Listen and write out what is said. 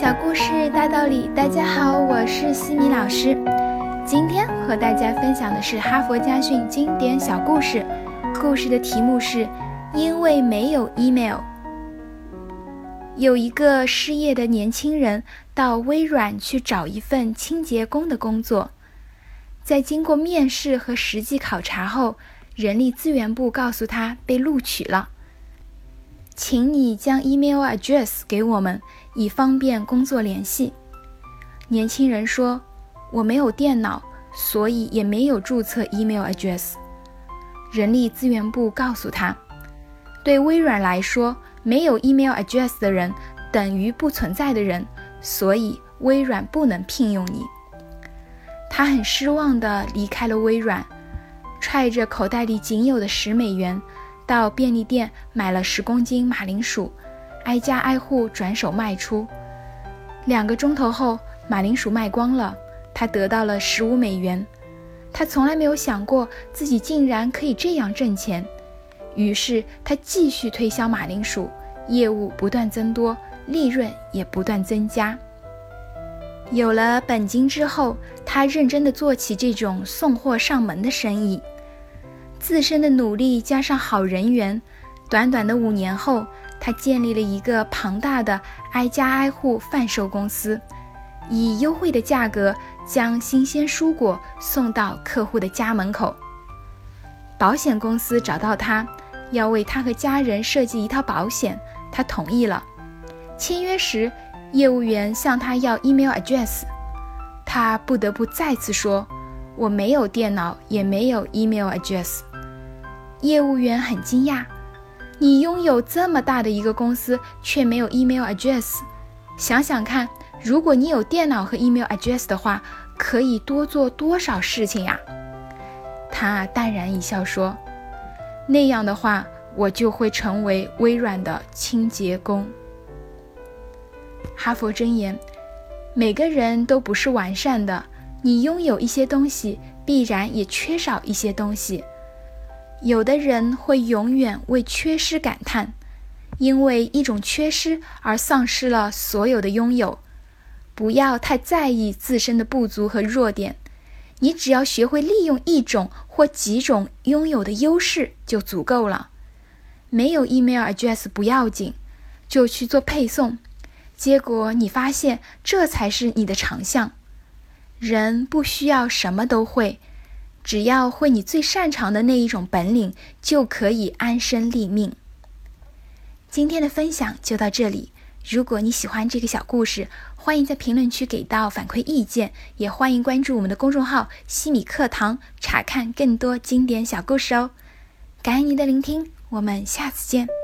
小故事大道理，大家好，我是西米老师。今天和大家分享的是哈佛家训经典小故事，故事的题目是“因为没有 email”。有一个失业的年轻人到微软去找一份清洁工的工作，在经过面试和实际考察后，人力资源部告诉他被录取了。请你将 email address 给我们，以方便工作联系。年轻人说：“我没有电脑，所以也没有注册 email address。”人力资源部告诉他：“对微软来说，没有 email address 的人等于不存在的人，所以微软不能聘用你。”他很失望地离开了微软，揣着口袋里仅有的十美元。到便利店买了十公斤马铃薯，挨家挨户转手卖出。两个钟头后，马铃薯卖光了，他得到了十五美元。他从来没有想过自己竟然可以这样挣钱，于是他继续推销马铃薯，业务不断增多，利润也不断增加。有了本金之后，他认真地做起这种送货上门的生意。自身的努力加上好人缘，短短的五年后，他建立了一个庞大的挨家挨户贩售公司，以优惠的价格将新鲜蔬果送到客户的家门口。保险公司找到他，要为他和家人设计一套保险，他同意了。签约时，业务员向他要 email address，他不得不再次说：“我没有电脑，也没有 email address。”业务员很惊讶：“你拥有这么大的一个公司，却没有 email address。想想看，如果你有电脑和 email address 的话，可以多做多少事情呀？”他淡然一笑说：“那样的话，我就会成为微软的清洁工。”哈佛箴言：每个人都不是完善的，你拥有一些东西，必然也缺少一些东西。有的人会永远为缺失感叹，因为一种缺失而丧失了所有的拥有。不要太在意自身的不足和弱点，你只要学会利用一种或几种拥有的优势就足够了。没有 email address 不要紧，就去做配送，结果你发现这才是你的长项。人不需要什么都会。只要会你最擅长的那一种本领，就可以安身立命。今天的分享就到这里。如果你喜欢这个小故事，欢迎在评论区给到反馈意见，也欢迎关注我们的公众号“西米课堂”，查看更多经典小故事哦。感恩您的聆听，我们下次见。